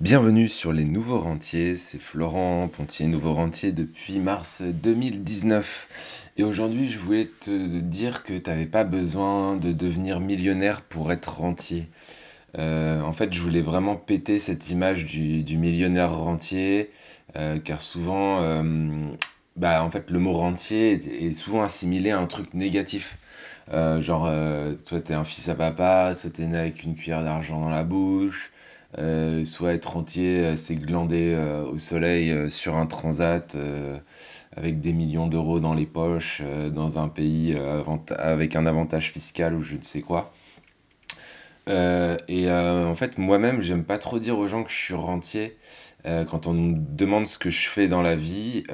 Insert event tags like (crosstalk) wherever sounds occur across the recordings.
Bienvenue sur les Nouveaux Rentiers, c'est Florent Pontier, Nouveau Rentier depuis mars 2019. Et aujourd'hui, je voulais te dire que tu n'avais pas besoin de devenir millionnaire pour être rentier. Euh, en fait, je voulais vraiment péter cette image du, millionnaire rentier, euh, car souvent, euh, bah, en fait, le mot rentier est, souvent assimilé à un truc négatif. genre, toi, t'es un fils à papa, soit t'es né avec une cuillère d'argent dans la bouche, euh, soit être entier, euh, c'est glander euh, au soleil sur un transat avec des millions d'euros dans les poches, dans un pays avec un avantage fiscal ou je ne sais quoi. et en fait, moi-même, j'aime pas trop dire aux gens que je suis rentier. quand on me demande ce que je fais dans la vie,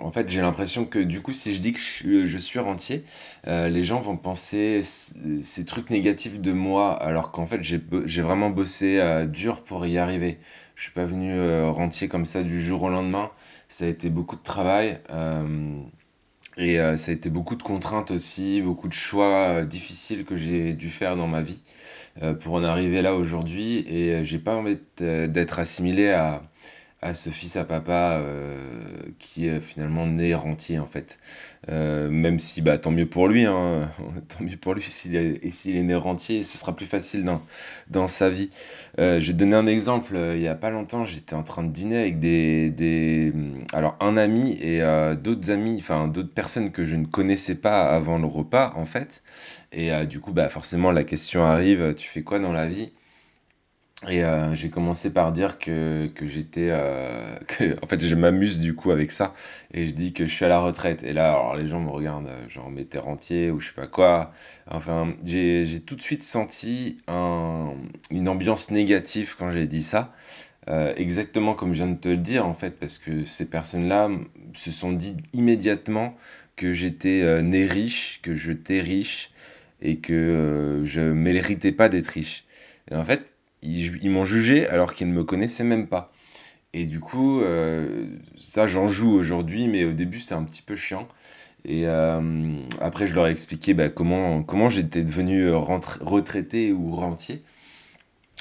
en fait, j'ai l'impression que du coup, si je dis que je, suis rentier, euh, les gens vont penser ces trucs négatifs de moi, alors qu'en fait, j'ai vraiment bossé euh, dur pour y arriver. Je suis pas venu euh, rentier comme ça du jour au lendemain. Ça a été beaucoup de travail et ça a été beaucoup de contraintes aussi, beaucoup de choix difficiles que j'ai dû faire dans ma vie pour en arriver là aujourd'hui. Et j'ai pas envie d'être assimilé à à ce fils à papa euh, qui est finalement né rentier en fait. Euh, même si bah tant mieux pour lui, hein, (laughs) tant mieux pour lui s'il est, s'il est né rentier, ce sera plus facile dans, sa vie. Euh, je un exemple, il y a pas longtemps j'étais en train de dîner avec des, des alors un ami et d'autres amis, enfin d'autres personnes que je ne connaissais pas avant le repas en fait. Et du coup bah forcément la question arrive, tu fais quoi dans la vie? Et euh, j'ai commencé par dire que, que j'étais. Euh, (laughs) que, en fait, je m'amuse du coup avec ça. Et je dis que je suis à la retraite. Et là, alors les gens me regardent, euh, genre, mais t'es rentier ou je sais pas quoi. Enfin, j'ai tout de suite senti un, une ambiance négative quand j'ai dit ça. Euh, exactement comme je viens de te le dire, en fait, parce que ces personnes-là se sont dit immédiatement que j'étais euh, né riche, que j'étais riche et que euh, je méritais pas d'être riche. Et en fait, ils, m'ont jugé alors qu'ils ne me connaissaient même pas. Et du coup, euh, ça j'en joue aujourd'hui, mais au début c'est un petit peu chiant. Et euh, après, je leur ai expliqué bah, comment, j'étais devenu retraité ou rentier.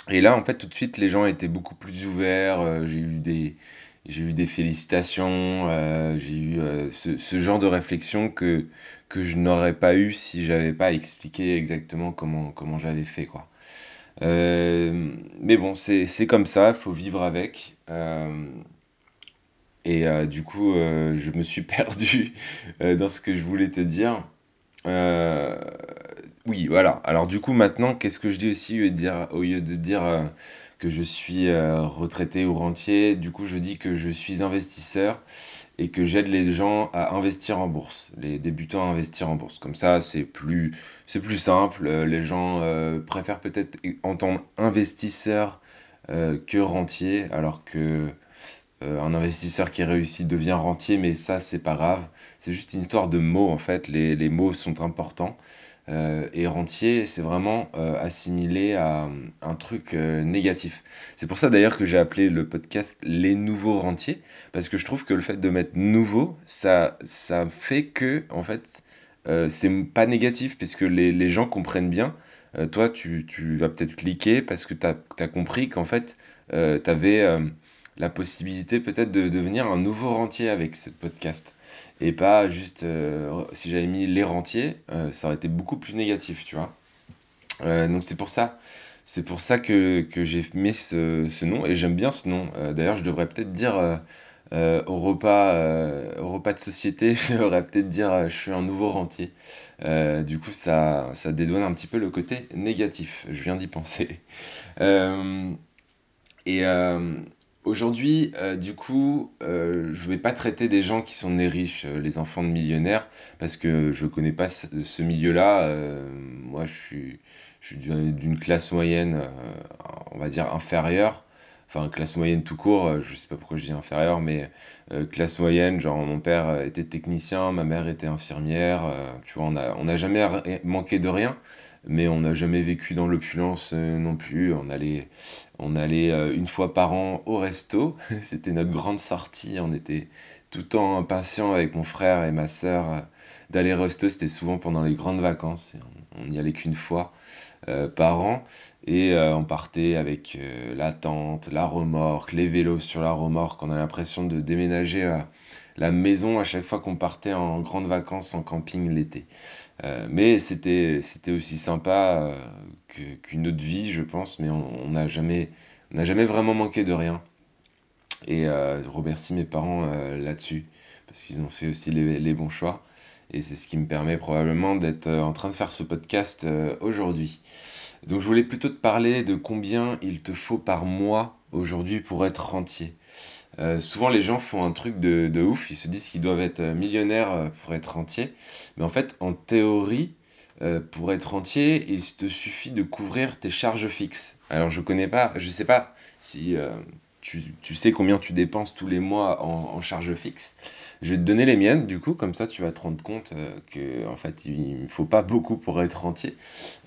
Et là, en fait, tout de suite, les gens étaient beaucoup plus ouverts. Euh, j'ai eu des, félicitations. j'ai eu ce, genre de réflexion que, que je n'aurais pas eu si j'avais pas expliqué exactement comment, comment j'avais fait, quoi. Euh, mais bon, c'est comme ça, il faut vivre avec. Euh, et euh, du coup, je me suis (laughs) perdu dans ce que je voulais te dire. oui, voilà. Alors du coup, maintenant, qu'est-ce que je dis aussi au lieu de dire, au lieu de dire que je suis retraité ou rentier, du coup, je dis que je suis investisseur et que j'aide les gens à investir en bourse, les débutants à investir en bourse. Comme ça, c'est plus, c'est plus simple. Euh, les gens euh, préfèrent peut-être entendre investisseur euh, que rentier, alors que un investisseur qui réussit devient rentier, mais ça, c'est pas grave. C'est juste une histoire de mots, en fait. Les, les mots sont importants. Euh, et rentier, c'est vraiment euh, assimilé à un truc euh, négatif. C'est pour ça d'ailleurs que j'ai appelé le podcast Les Nouveaux Rentiers, parce que je trouve que le fait de mettre nouveau, ça, ça fait que, en fait, c'est pas négatif, puisque les, les gens comprennent bien. toi, tu, tu vas peut-être cliquer parce que tu as, compris qu'en fait, tu avais la possibilité peut-être de devenir un nouveau rentier avec ce podcast. Et pas juste, euh, si j'avais mis les rentiers, euh, ça aurait été beaucoup plus négatif, tu vois. Euh, donc c'est pour ça. C'est pour ça que, que j'ai mis ce, ce, nom et j'aime bien ce nom. D'ailleurs, je devrais peut-être dire au, repas, repas de société, (laughs) je devrais peut-être dire je suis un nouveau rentier. du coup, ça, ça dédouane un petit peu le côté négatif. Je viens d'y penser. (laughs) et, Aujourd'hui, euh, du coup, euh, je vais pas traiter des gens qui sont nés riches, euh, les enfants de millionnaires, parce que je connais pas ce, milieu-là. moi, je suis, d'une classe moyenne, on va dire inférieure. Enfin, classe moyenne tout court, je sais pas pourquoi je dis inférieure, mais classe moyenne, genre mon père était technicien, ma mère était infirmière, tu vois, on a, on n'a jamais manqué de rien mais on n'a jamais vécu dans l'opulence euh, non plus. On allait, on allait euh, une fois par an au resto. (laughs) C'était notre grande sortie. On était tout le temps impatients avec mon frère et ma sœur euh, d'aller au resto. C'était souvent pendant les grandes vacances. On n'y allait qu'une fois par an. Et on partait avec la tente, la remorque, les vélos sur la remorque. On a l'impression de déménager la maison à chaque fois qu'on partait en grandes vacances en camping l'été. Euh, mais c'était aussi sympa euh, qu'une autre vie, je pense. Mais on n'a jamais vraiment manqué de rien. Et euh, je remercie mes parents là-dessus parce qu'ils ont fait aussi les, les bons choix. Et c'est ce qui me permet probablement d'être en train de faire ce podcast aujourd'hui. Donc je voulais plutôt te parler de combien il te faut par mois aujourd'hui pour être rentier. Euh, souvent les gens font un truc de, ouf, ils se disent qu'ils doivent être euh, millionnaires euh, pour être rentier. Mais en fait, en théorie, pour être rentier, il te suffit de couvrir tes charges fixes. Alors je connais pas, je sais pas si tu, sais combien tu dépenses tous les mois en, en charges fixes. Je vais te donner les miennes, du coup, comme ça tu vas te rendre compte euh, que en fait il ne faut pas beaucoup pour être rentier.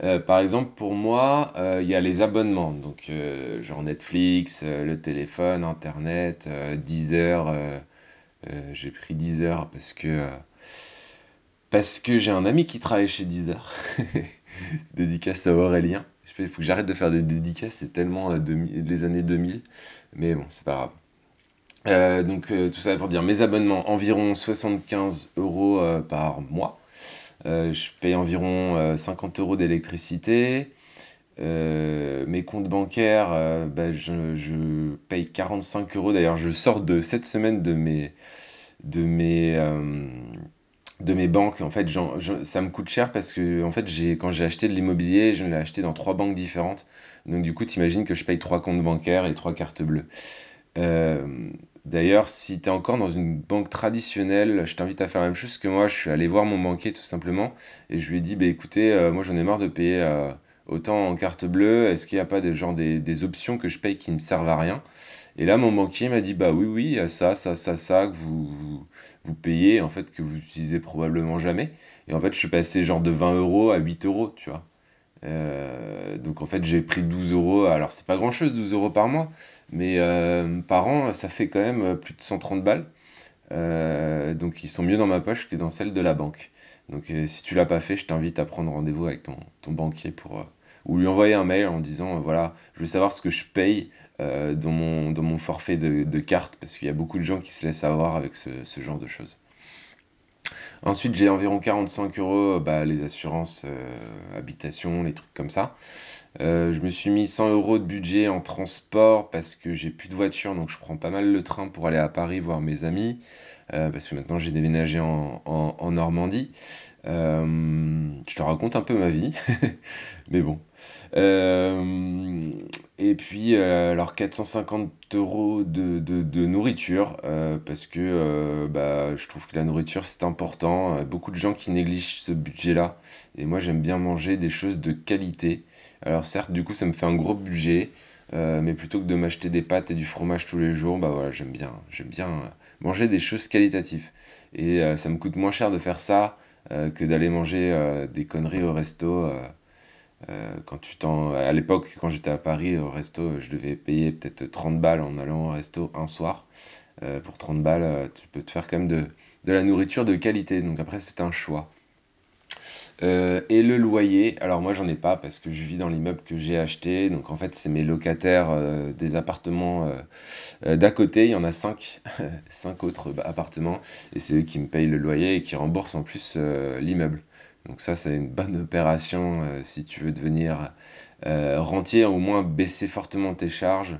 Euh, par exemple, pour moi, euh, il y a les abonnements, donc euh, genre Netflix, euh, le téléphone, Internet, Deezer. j'ai pris Deezer parce que parce que j'ai un ami qui travaille chez Deezer. (laughs) Dédicace à Aurélien. Il faut que j'arrête de faire des dédicaces, c'est tellement euh, 2000 les années 2000, mais bon, c'est pas grave. Euh, donc euh, tout ça pour dire mes abonnements environ 75 euros euh, par mois. Je paye environ euh, 50 euros d'électricité. Mes comptes bancaires, bah, je, paye 45 euros. D'ailleurs, je sors de cette semaine de mes, de mes, de mes banques. En fait, ça me coûte cher parce que en fait, quand j'ai acheté de l'immobilier, je l'ai acheté dans trois banques différentes. Donc, du coup, t'imagines que je paye trois comptes bancaires et trois cartes bleues. Euh, d'ailleurs, si tu es encore dans une banque traditionnelle, je t'invite à faire la même chose que moi. Je suis allé voir mon banquier tout simplement et je lui ai dit, bah, écoutez, euh, moi j'en ai marre de payer euh, autant en carte bleue. Est-ce qu'il n'y a pas des, genre des, des options que je paye qui ne me servent à rien? Et là, mon banquier m'a dit, bah oui, oui, ça, ça, ça, ça, que vous, vous, payez, en fait, que vous utilisez probablement jamais. Et en fait, je suis passé genre de 20 euros à 8 euros, tu vois. Euh, donc en fait, j'ai pris 12 euros. Alors, c'est pas grand-chose, 12 euros par mois, mais euh, par an, ça fait quand même euh, plus de 130 balles. Donc, ils sont mieux dans ma poche que dans celle de la banque. Donc, si tu l'as pas fait, je t'invite à prendre rendez-vous avec ton, ton banquier pour, ou lui envoyer un mail en disant, euh, voilà, je veux savoir ce que je paye euh, dans mon, dans mon forfait de, carte, parce qu'il y a beaucoup de gens qui se laissent avoir avec ce, ce genre de choses. Ensuite, j'ai environ 45 euros, bah, les assurances euh, habitation, les trucs comme ça. Euh, je me suis mis 100 euros de budget en transport parce que j'ai plus de voiture, donc je prends pas mal le train pour aller à Paris voir mes amis, euh, parce que maintenant j'ai déménagé en, en- Normandie. Euh, je te raconte un peu ma vie, (laughs) mais bon. Euh, et puis, euh, alors 450 euros de, nourriture, euh, parce que bah, je trouve que la nourriture c'est important. Beaucoup de gens qui négligent ce budget-là, et moi j'aime bien manger des choses de qualité. Alors certes, du coup, ça me fait un gros budget, mais plutôt que de m'acheter des pâtes et du fromage tous les jours, bah voilà, j'aime bien, j'aime bien manger des choses qualitatives. Et ça me coûte moins cher de faire ça que d'aller manger des conneries au resto. Euh, quand tu t'en... À l'époque, quand j'étais à Paris, au resto, je devais payer peut-être 30 balles en allant au resto un soir. Euh, pour 30 balles, euh, tu peux te faire quand même de, la nourriture de qualité. Donc après, c'est un choix. Et le loyer, alors moi j'en ai pas parce que je vis dans l'immeuble que j'ai acheté, donc en fait c'est mes locataires des appartements d'à côté, il y en a cinq, (laughs) cinq autres appartements, et c'est eux qui me payent le loyer et qui remboursent en plus l'immeuble. Donc ça c'est une bonne opération euh, si tu veux devenir euh, rentier, au moins baisser fortement tes charges.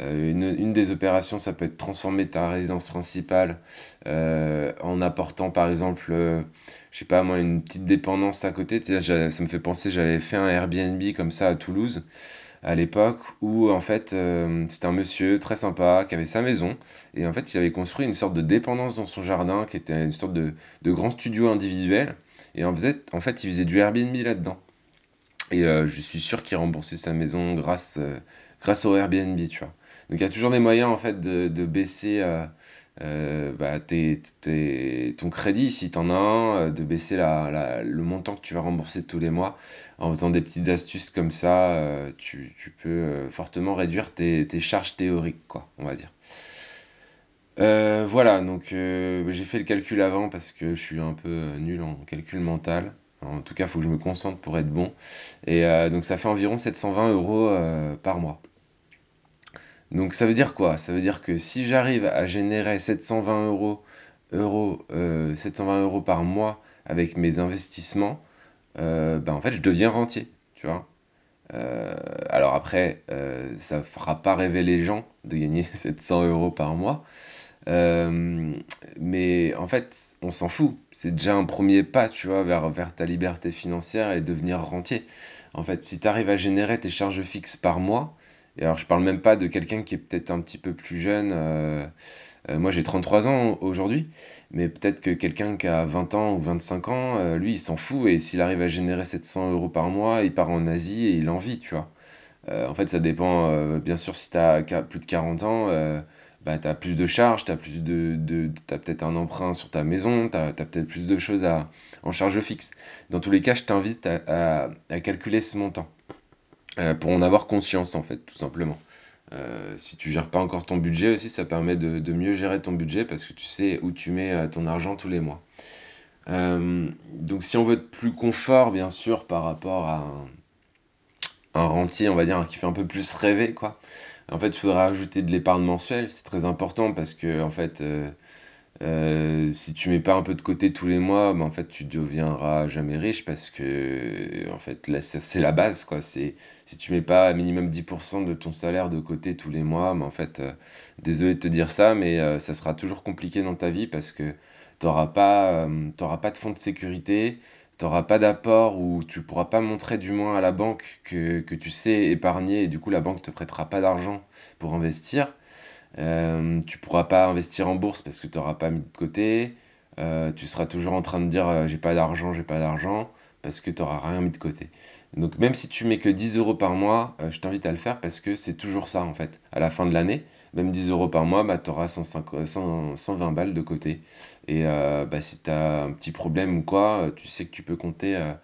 Euh, une, des opérations, ça peut être transformer ta résidence principale euh, en apportant par exemple, je sais pas moi, une petite dépendance à côté. Ça me fait penser, j'avais fait un Airbnb comme ça à Toulouse à l'époque où en fait c'était un monsieur très sympa qui avait sa maison et en fait il avait construit une sorte de dépendance dans son jardin qui était une sorte de grand studio individuel et en fait, en fait il faisait du Airbnb là-dedans. Et euh, je suis sûr qu'il remboursait sa maison grâce, euh, grâce au Airbnb, tu vois. Donc il y a toujours des moyens en fait de, baisser euh, bah, ton crédit si tu en as un, de baisser le montant que tu vas rembourser tous les mois en faisant des petites astuces comme ça. tu, peux fortement réduire tes, tes charges théoriques, quoi, on va dire. Euh, voilà, donc euh, j'ai fait le calcul avant parce que je suis un peu euh, nul en calcul mental. En tout cas, il faut que je me concentre pour être bon. Et donc ça fait environ 720 euros par mois. Donc ça veut dire quoi? Ça veut dire que si j'arrive à générer 720 euros, euros 720 euros par mois avec mes investissements, ben en fait je deviens rentier, tu vois. Alors après, euh, ça fera pas rêver les gens de gagner (laughs) 700 euros par mois. Euh, mais en fait, on s'en fout. C'est déjà un premier pas, tu vois, vers, ta liberté financière et devenir rentier. En fait, si tu arrives à générer tes charges fixes par mois, et alors je parle même pas de quelqu'un qui est peut-être un petit peu plus jeune, euh, moi j'ai 33 ans aujourd'hui, mais peut-être que quelqu'un qui a 20 ans ou 25 ans, euh, lui il s'en fout et s'il arrive à générer 700 euros par mois, il part en Asie et il en vit, tu vois. Euh, en fait, ça dépend, bien sûr, si tu as plus de 40 ans, bah, tu as plus de charges, tu peut-être un emprunt sur ta maison, tu peut-être plus de choses à, en charge fixe. Dans tous les cas, je t'invite à, calculer ce montant pour en avoir conscience, en fait, tout simplement. Euh, si tu gères pas encore ton budget aussi, ça permet de, mieux gérer ton budget parce que tu sais où tu mets euh, ton argent tous les mois. Euh, donc si on veut être plus confort, bien sûr, par rapport à un, rentier, on va dire, qui fait un peu plus rêver, quoi. En fait, il faudra ajouter de l'épargne mensuelle, c'est très important parce que, en fait, euh, si tu mets pas un peu de côté tous les mois, ben en fait tu deviendras jamais riche parce que en fait là c'est la base quoi. C'est si tu mets pas minimum 10% de ton salaire de côté tous les mois, ben en fait euh, désolé de te dire ça, mais euh, ça sera toujours compliqué dans ta vie parce que t'auras pas t'auras pas de fonds de sécurité, t'auras pas d'apport ou tu pourras pas montrer du moins à la banque que, tu sais épargner et du coup la banque te prêtera pas d'argent pour investir. Euh, tu pourras pas investir en bourse parce que tu n'auras pas mis de côté. Euh, tu seras toujours en train de dire euh, j'ai pas d'argent, j'ai pas d'argent parce que tu n'auras rien mis de côté. Donc même si tu mets que 10 euros par mois, je t'invite à le faire parce que c'est toujours ça en fait. À la fin de l'année, même 10 euros par mois, bah, tu auras 120 balles de côté. Et bah, si tu as un petit problème ou quoi, tu sais que tu peux compter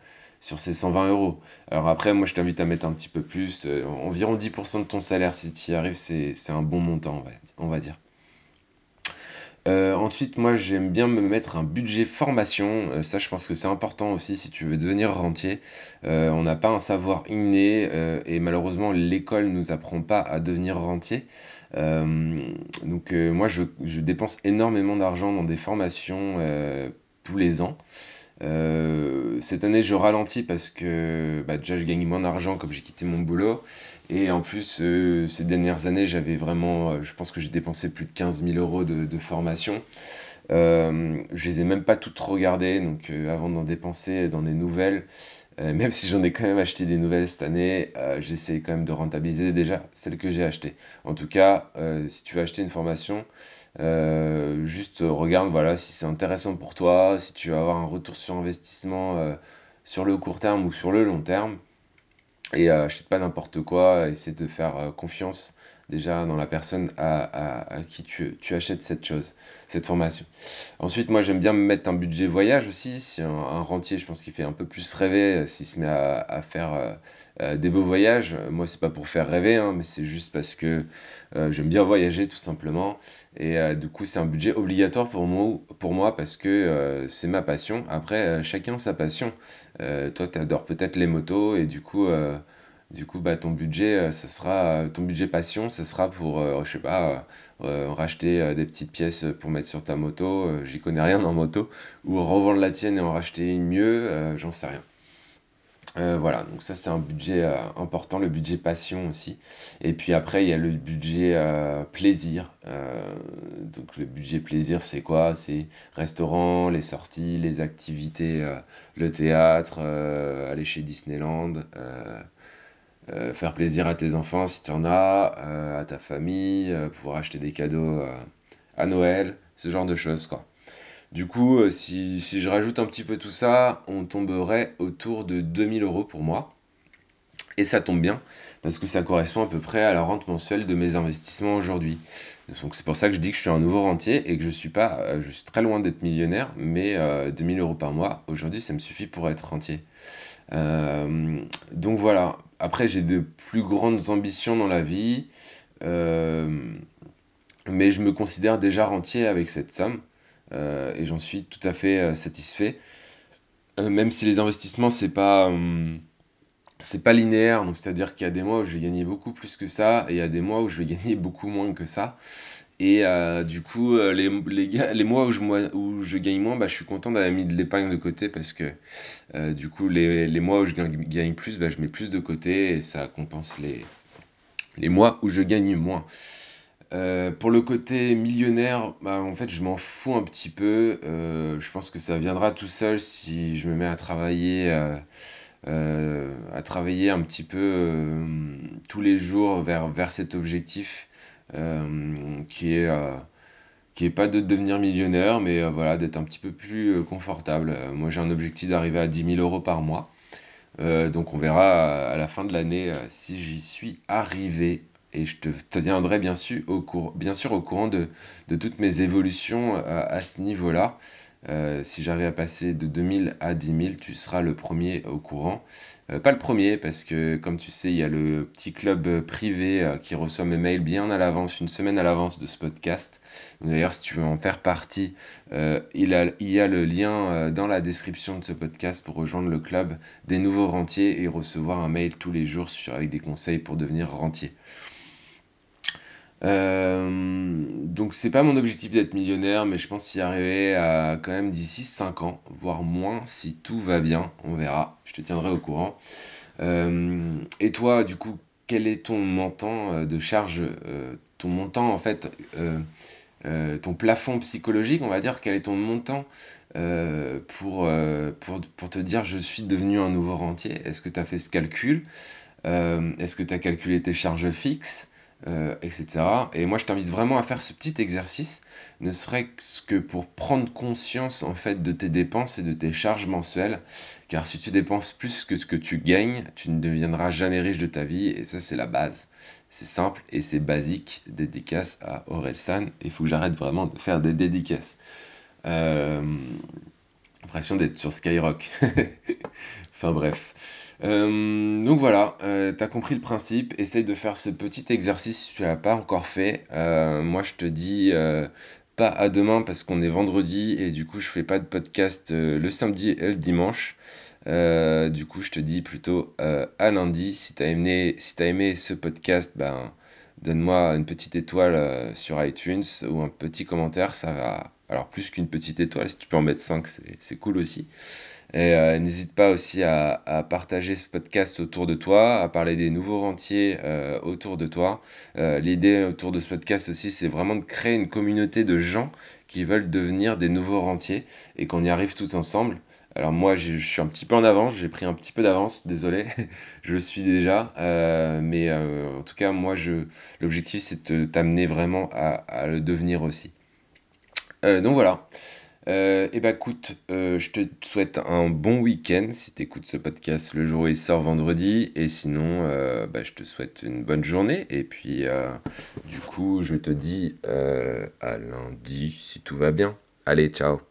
sur ces 120 euros. Alors après, moi je t'invite à mettre un petit peu plus, euh, environ 10% de ton salaire si tu y arrives, c'est un bon montant, on va, dire. Euh, ensuite, moi j'aime bien me mettre un budget formation. Euh, ça, je pense que c'est important aussi si tu veux devenir rentier. on n'a pas un savoir inné et malheureusement l'école nous apprend pas à devenir rentier. donc moi je, dépense énormément d'argent dans des formations tous les ans. Euh, cette année, je ralentis parce que bah, déjà, je gagne moins d'argent comme j'ai quitté mon boulot. Et en plus, euh, ces dernières années, j'avais vraiment, euh, je pense que j'ai dépensé plus de 15 000 euros de, formation. je les ai même pas toutes regardées, donc avant d'en dépenser dans des nouvelles, (laughs) même si j'en ai quand même acheté des nouvelles cette année, j'essaie quand même de rentabiliser déjà celles que j'ai achetées. En tout cas, si tu veux acheter une formation, euh, juste regarde voilà si c'est intéressant pour toi, si tu vas avoir un retour sur investissement euh, sur le court terme ou sur le long terme. Et euh, achète pas n'importe quoi, essaie de faire confiance déjà dans la personne à, qui tu, achètes cette chose, cette formation. Ensuite, moi j'aime bien me mettre un budget voyage aussi. Si un, rentier, je pense qu'il fait un peu plus rêver euh, s'il se met à, faire euh, euh, des beaux voyages. Moi, c'est pas pour faire rêver, hein, mais c'est juste parce que j'aime bien voyager tout simplement. Et du coup, c'est un budget obligatoire pour moi, pour moi parce que c'est ma passion. Après, chacun sa passion. toi, tu adores peut-être les motos et du coup du coup, bah, ton budget, euh, ça sera, ton budget passion, ce sera pour, euh, je sais pas, euh, racheter des petites pièces pour mettre sur ta moto. J'y connais rien en moto. Ou revendre la tienne et en racheter une mieux, j'en sais rien. voilà, donc ça c'est un budget important, le budget passion aussi. Et puis après, il y a le budget plaisir. donc le budget plaisir, c'est quoi? C'est restaurant, les sorties, les activités, le théâtre, aller chez Disneyland. Euh, faire plaisir à tes enfants si tu en as, euh, à ta famille, euh, pouvoir acheter des cadeaux à Noël, ce genre de choses quoi. Du coup, si, je rajoute un petit peu tout ça, on tomberait autour de 2000 euros pour moi. Et ça tombe bien, parce que ça correspond à peu près à la rente mensuelle de mes investissements aujourd'hui. Donc c'est pour ça que je dis que je suis un nouveau rentier et que je suis pas, je suis très loin d'être millionnaire, mais 2000 euros par mois, aujourd'hui ça me suffit pour être rentier. donc voilà, après, j'ai de plus grandes ambitions dans la vie, euh, mais je me considère déjà rentier avec cette somme, euh, et j'en suis tout à fait euh, satisfait. même si les investissements, c'est pas, hum, c'est pas linéaire, donc c'est-à-dire qu'il y a des mois où je vais gagner beaucoup plus que ça, et il y a des mois où je vais (laughs) gagner beaucoup moins que ça. Et euh, du coup, euh, les, les, mois où je, où je gagne moins, bah, je suis content d'avoir mis de l'épargne de côté parce que euh, du coup, les, les mois où je gagne, plus, bah, je mets plus de côté et ça compense les, les mois où je gagne moins. pour le côté millionnaire, bah, en fait, je m'en fous un petit peu. je pense que ça viendra tout seul si je me mets à travailler à travailler un petit peu tous les jours vers, vers cet objectif qui est qui est pas de devenir millionnaire, mais voilà, d'être un petit peu plus confortable. moi, j'ai un objectif d'arriver à 10 000 euros par mois. donc, on verra à, la fin de l'année si j'y suis arrivé. Et je te tiendrai bien sûr au, courant de, de toutes mes évolutions à ce niveau-là. Euh, si j'arrive à passer de 2000 à 10 000, tu seras le premier au courant. Euh, pas le premier, parce que comme tu sais, il y a le petit club privé euh, qui reçoit mes mails bien à l'avance, une semaine à l'avance de ce podcast. D'ailleurs, si tu veux en faire partie, il, y a le lien dans la description de ce podcast pour rejoindre le club des nouveaux rentiers et recevoir un mail tous les jours avec des conseils pour devenir rentier. Euh, donc c'est pas mon objectif d'être millionnaire, mais je pense y arriver à quand même d'ici 5 ans, voire moins si tout va bien, on verra, je te tiendrai au courant. Euh, et toi, du coup, quel est ton montant euh, de charge, ton montant en fait, ton plafond psychologique, on va dire, quel est ton montant pour, pour, pour te dire je suis devenu un nouveau rentier? Est-ce que tu as fait ce calcul? Est-ce que tu as calculé tes charges fixes? Euh, etc. Et moi, je t'invite vraiment à faire ce petit exercice, ne serait-ce que pour prendre conscience en fait de tes dépenses et de tes charges mensuelles, car si tu dépenses plus que ce que tu gagnes, tu ne deviendras jamais riche de ta vie, et ça c'est la base. C'est simple et c'est basique. Dédicace à Orelsan. Il faut que j'arrête vraiment de faire des dédicaces. Euh, Impression d'être sur Skyrock. (laughs) enfin bref. Euh, donc voilà, euh, tu as compris le principe. Essaye de faire ce petit exercice si tu l'as pas encore fait. Euh, moi, je te dis pas à demain parce qu'on est vendredi et du coup, je fais pas de podcast le samedi et le dimanche. du coup, je te dis plutôt à lundi. Si tu as aimé, si aimé ce podcast, ben donne-moi une petite étoile sur iTunes ou un petit commentaire, ça va. Alors plus qu'une petite étoile, si tu peux en mettre 5, c'est cool aussi. Et euh, n'hésite pas aussi à, partager ce podcast autour de toi, à parler des nouveaux rentiers euh, autour de toi. Euh, l'idée autour de ce podcast aussi, c'est vraiment de créer une communauté de gens qui veulent devenir des nouveaux rentiers et qu'on y arrive tous ensemble. Alors moi, je suis un petit peu en avance, j'ai pris un petit peu d'avance, désolé, (laughs) je le suis déjà. mais en tout cas, moi, l'objectif, c'est de t'amener vraiment à, à, le devenir aussi. donc voilà. Euh, et bah écoute, euh, je te souhaite un bon week-end si tu ce podcast le jour où il sort vendredi. Et sinon, euh, bah, je te souhaite une bonne journée. Et puis, du coup, je te dis à lundi si tout va bien. Allez, ciao